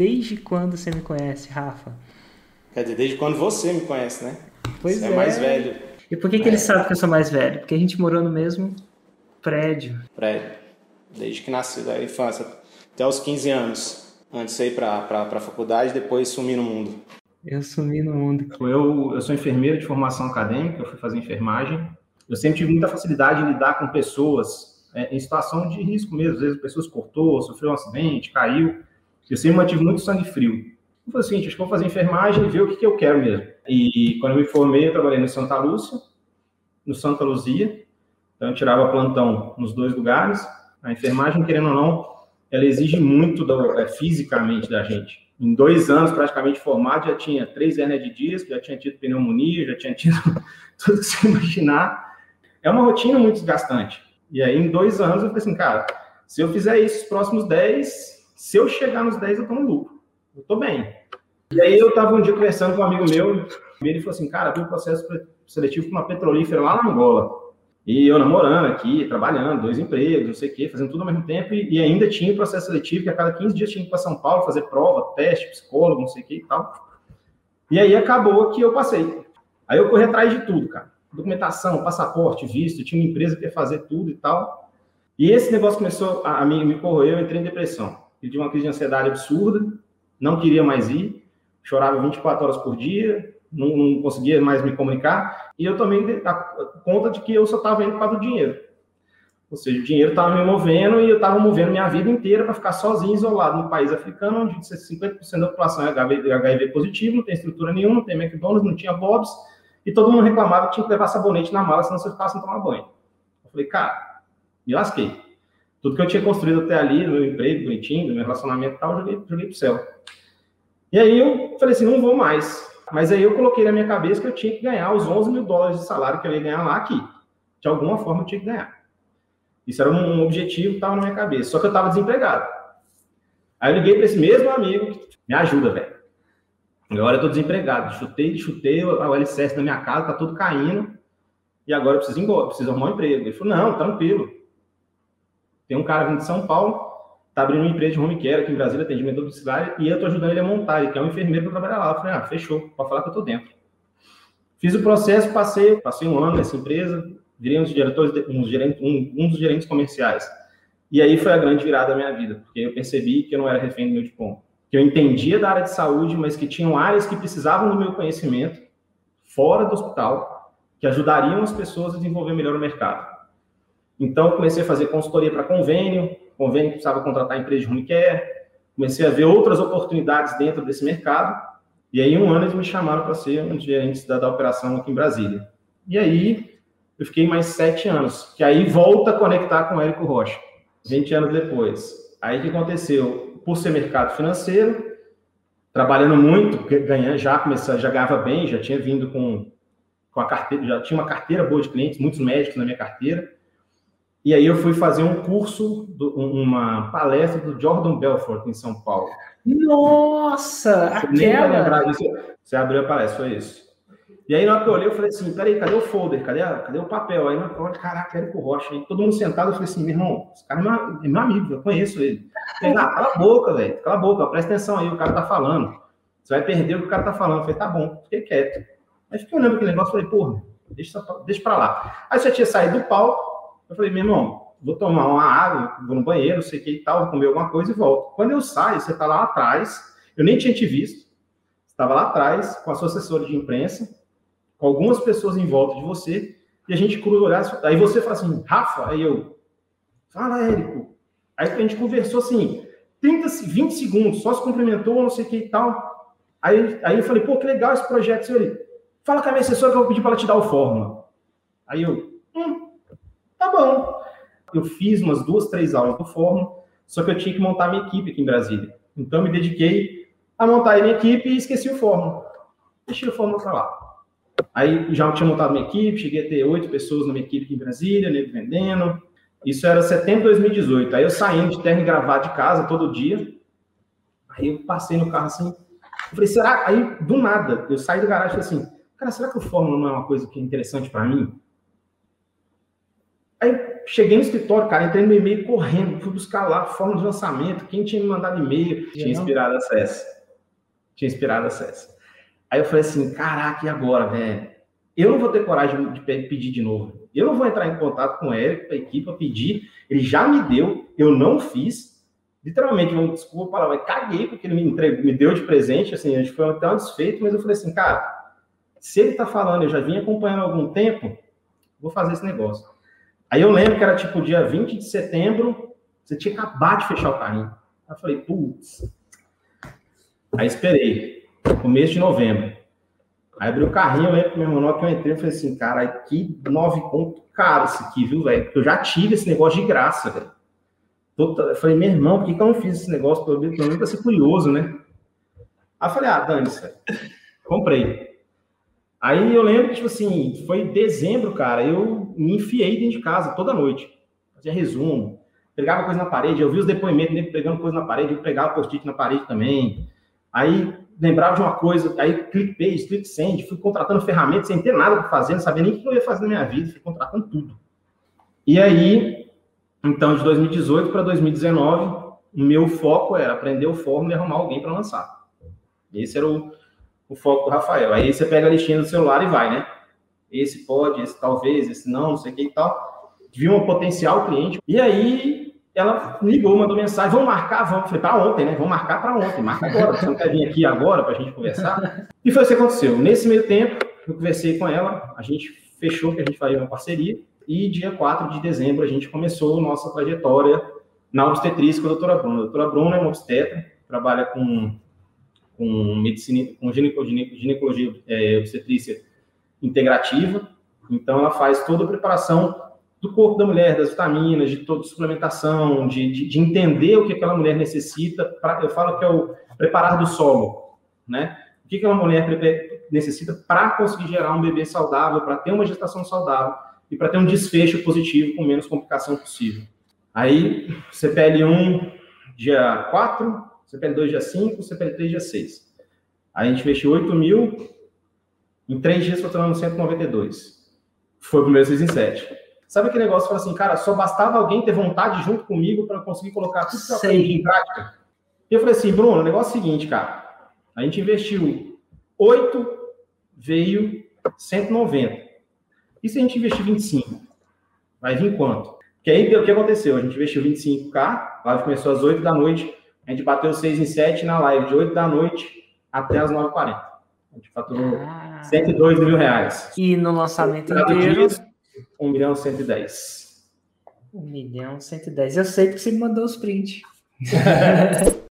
desde quando você me conhece, Rafa? Quer dizer, desde quando você me conhece, né? Pois você é. é mais velho. E por que, que É. ele sabe que eu sou mais velho? Porque a gente morou no mesmo prédio. Prédio. Desde que nasceu, da infância. Até os 15 anos. Antes de ir pra, pra, pra faculdade, depois sumir no mundo. Eu sumi no mundo. Eu, eu sou enfermeiro de formação acadêmica, eu fui fazer enfermagem. Eu sempre tive muita facilidade em lidar com pessoas é, em situação de risco mesmo. Às vezes a pessoa se cortou, sofreu um acidente, caiu. Eu sempre mantive muito sangue frio. Eu falei assim, acho que vou fazer enfermagem e ver o que, que eu quero mesmo. E quando eu me formei, eu trabalhei no Santa Lúcia, no Santa Luzia. Então eu tirava plantão nos dois lugares. A enfermagem, querendo ou não, ela exige muito do- é, fisicamente da gente. Em dois anos, praticamente formado, já tinha três hernias de disco, já tinha tido pneumonia, já tinha tido tudo que você imaginar. É uma rotina muito desgastante. E aí, em dois anos, eu falei assim, cara, se eu fizer isso os próximos dez, se eu chegar nos dez, eu tô no lucro. Eu tô bem. E aí, eu tava um dia conversando com um amigo meu, e ele falou assim, cara, tem um processo seletivo para uma petrolífera lá na Angola. E eu namorando aqui, trabalhando, dois empregos, não sei o quê, fazendo tudo ao mesmo tempo, e, ainda tinha o processo seletivo, que a cada 15 dias tinha que ir para São Paulo fazer prova, teste, psicólogo, não sei o quê e tal. E aí acabou que eu passei. Aí eu corri atrás de tudo, cara. Documentação, passaporte, visto, tinha uma empresa que ia fazer tudo e tal. E esse negócio começou a, a me, me corroer, eu entrei em depressão. Tive uma crise de ansiedade absurda, não queria mais ir, chorava 24 horas por dia, não, não conseguia mais me comunicar, e eu de- a- conta de que eu só estava indo causa do dinheiro. Ou seja, o dinheiro estava me movendo e eu estava movendo minha vida inteira para ficar sozinho, isolado no país africano, onde 50% da população é HIV, positivo, não tem estrutura nenhuma, não tem McDonald's, não tinha Bob's, e todo mundo reclamava que tinha que levar sabonete na mala, senão você ficava sem tomar banho. Eu falei, cara, me lasquei. Tudo que eu tinha construído até ali, no meu emprego bonitinho, no meu relacionamento e tal, eu joguei, joguei pro céu. E aí eu falei assim, não vou mais. Mas aí eu coloquei na minha cabeça que eu tinha que ganhar os 11 mil dólares de salário que eu ia ganhar lá aqui. De alguma forma eu tinha que ganhar. Isso era um objetivo que estava na minha cabeça. Só que eu estava desempregado. Aí eu liguei para esse mesmo amigo, me ajuda, velho. Agora eu tô desempregado. Chutei, chutei o LCS da minha casa, tá tudo caindo. E agora eu preciso ir embora, preciso arrumar um emprego. Ele falou, não, tranquilo. Tem um cara vindo de São Paulo, tá abrindo uma empresa de home care aqui em Brasília, atendimento domiciliário, e eu tô ajudando ele a montar, ele quer um enfermeiro para trabalhar lá. Eu falei, ah, fechou, pode falar que eu tô dentro. Fiz o processo, passei, passei um ano nessa empresa, virei um dos diretores, um, gerentes, um, um dos gerentes comerciais. E aí foi a grande virada da minha vida, porque eu percebi que eu não era refém do meu diploma. Que eu entendia da área de saúde, mas que tinham áreas que precisavam do meu conhecimento, fora do hospital, que ajudariam as pessoas a desenvolver melhor o mercado. Então, comecei a fazer consultoria para convênio, convênio que precisava contratar empresa de home care, comecei a ver outras oportunidades dentro desse mercado, e aí, um ano, eles me chamaram para ser um dos gerentes da, da operação aqui em Brasília. E aí, eu fiquei mais sete anos, que aí volta a conectar com o Érico Rocha, 20 anos depois. Aí, o que aconteceu? Por ser mercado financeiro, trabalhando muito, ganhando, já comecei, já ganhava bem, já tinha vindo com, com a carteira, já tinha uma carteira boa de clientes, muitos médicos na minha carteira. E aí eu fui fazer um curso, uma palestra do Jordan Belfort em São Paulo. Nossa, aquela. Você abriu a palestra, foi isso. E aí, na hora que eu olhei, eu falei assim: peraí, cadê o folder? Cadê, a- cadê o papel? Aí, na hora, que eu olhei, caraca, Érico Rocha. Aí, todo mundo sentado, eu falei assim: meu irmão, esse cara é meu, é meu amigo, eu conheço ele. Falei, ah, cala a boca, velho, cala a boca, presta atenção aí, o cara tá falando. Você vai perder o que o cara tá falando. Eu falei: tá bom, fiquei quieto. Aí fiquei olhando aquele negócio, falei: porra, deixa, deixa pra lá. Aí você tinha saído do palco, eu falei: meu irmão, vou tomar uma água, vou no banheiro, sei que e tal, vou comer alguma coisa e volto. Quando eu saio, você tá lá atrás, eu nem tinha te visto, estava lá atrás com a sua assessora de imprensa, com algumas pessoas em volta de você, e a gente cruza olhar, aí você fala assim, Rafa, aí eu, fala, Érico. Aí a gente conversou assim, 30, 20 segundos, só se cumprimentou, não sei o que e tal. Aí, aí eu falei, pô, que legal esse projeto, Érico. Fala com a minha assessora que eu vou pedir para ela te dar o fórmula. Aí eu, hum, tá bom. Eu fiz umas duas, três aulas do fórmula, só que eu tinha que montar minha equipe aqui em Brasília. Então, me dediquei a montar a minha equipe e esqueci o fórmula. Deixei o fórmula para lá. Aí já tinha montado minha equipe, cheguei a ter oito pessoas na minha equipe aqui em Brasília, nego vendendo. Isso era setembro de 2018. Aí eu saindo de terno e gravata de casa todo dia. Aí eu passei no carro assim. Eu falei, será? Aí, do nada, eu saí do garagem e falei assim, cara, será que o Fórmula não é uma coisa que é interessante para mim? Aí cheguei no escritório, cara, entrei no e-mail correndo, fui buscar lá forma de lançamento, quem tinha me mandado e-mail. Tinha inspirado acesso. Tinha inspirado acesso. Aí eu falei assim, caraca, e agora, velho? Eu não vou ter coragem de pedir de novo. Eu não vou entrar em contato com o Érico, a equipe, pedir. Ele já me deu, eu não fiz. Literalmente, uma desculpa palavra, caguei porque ele me, entregou, me deu de presente, assim, a gente foi até um desfeito, mas eu falei assim, cara, se ele tá falando, eu já vim acompanhando há algum tempo, vou fazer esse negócio. Aí eu lembro que era tipo dia 20 de setembro, você tinha acabado de fechar o carrinho. Aí eu falei, putz. Aí esperei, começo de novembro. Aí abri o carrinho, eu lembro que meu irmão que eu entrei, eu falei assim, cara, que nove pontos caro esse aqui, viu, velho? Porque eu já tive esse negócio de graça, velho. Eu falei, meu irmão, por que, que eu não fiz esse negócio? Pelo menos pra ser curioso, né? Aí eu falei, ah, dane-se, comprei. Aí eu lembro que, tipo assim, foi em dezembro, cara, eu me enfiei dentro de casa toda noite. Fazia resumo, pegava coisa na parede, eu vi os depoimentos dele pegando coisa na parede, eu pegava post-it na parede também. Aí lembrava de uma coisa, aí click paste, click send, fui contratando ferramentas sem ter nada para fazer, não sabia nem o que eu ia fazer na minha vida, fui contratando tudo. E aí, então, de 2018 para 2019, o meu foco era aprender o fórmula e arrumar alguém para lançar. Esse era o, o foco do Rafael. Aí você pega a listinha do celular e vai, né? Esse pode, esse talvez, esse não, não sei o que e tal. Viu um potencial cliente. E aí ela ligou, mandou mensagem, vamos marcar, vamos. Falei, para ontem, né? Vamos marcar para ontem, marca agora. Você não quer vir aqui agora para a gente conversar? E foi isso que aconteceu. Nesse meio tempo, eu conversei com ela, a gente fechou que a gente faria uma parceria. E dia 4 de dezembro a gente começou nossa trajetória na obstetrícia com a doutora Bruna. A doutora Bruna é uma obstetra, trabalha com com medicina, com ginecologia, ginecologia é, obstetrícia integrativa. Então, ela faz toda a preparação do corpo da mulher, das vitaminas, de toda suplementação, de, de, de entender o que aquela mulher necessita. Pra, eu falo que é o preparar do solo, né? O que aquela mulher necessita para conseguir gerar um bebê saudável, para ter uma gestação saudável e para ter um desfecho positivo com menos complicação possível. Aí, CPL1, dia 4, CPL2 dia 5, CPL3 dia 6. Aí a gente investiu 8 mil, em 3 dias faturando 192. Foi o primeiro 6 em 7. Sabe aquele negócio que fala assim, cara, só bastava alguém ter vontade junto comigo para conseguir colocar tudo que eu aprendi em prática? E eu falei assim, Bruno, o negócio é o seguinte, cara, a gente investiu 8, veio 190. E se a gente investir 25? Vai vir quanto? Que aí o que aconteceu? A gente investiu 25k, a live começou às 8 da noite, a gente bateu 6 em 7 na live, de 8 da noite até as 9h40. A gente faturou ah. 102 mil reais. E no lançamento inteiro? Dia, 1 milhão 110. 1 milhão 110. Eu sei que você me mandou os prints.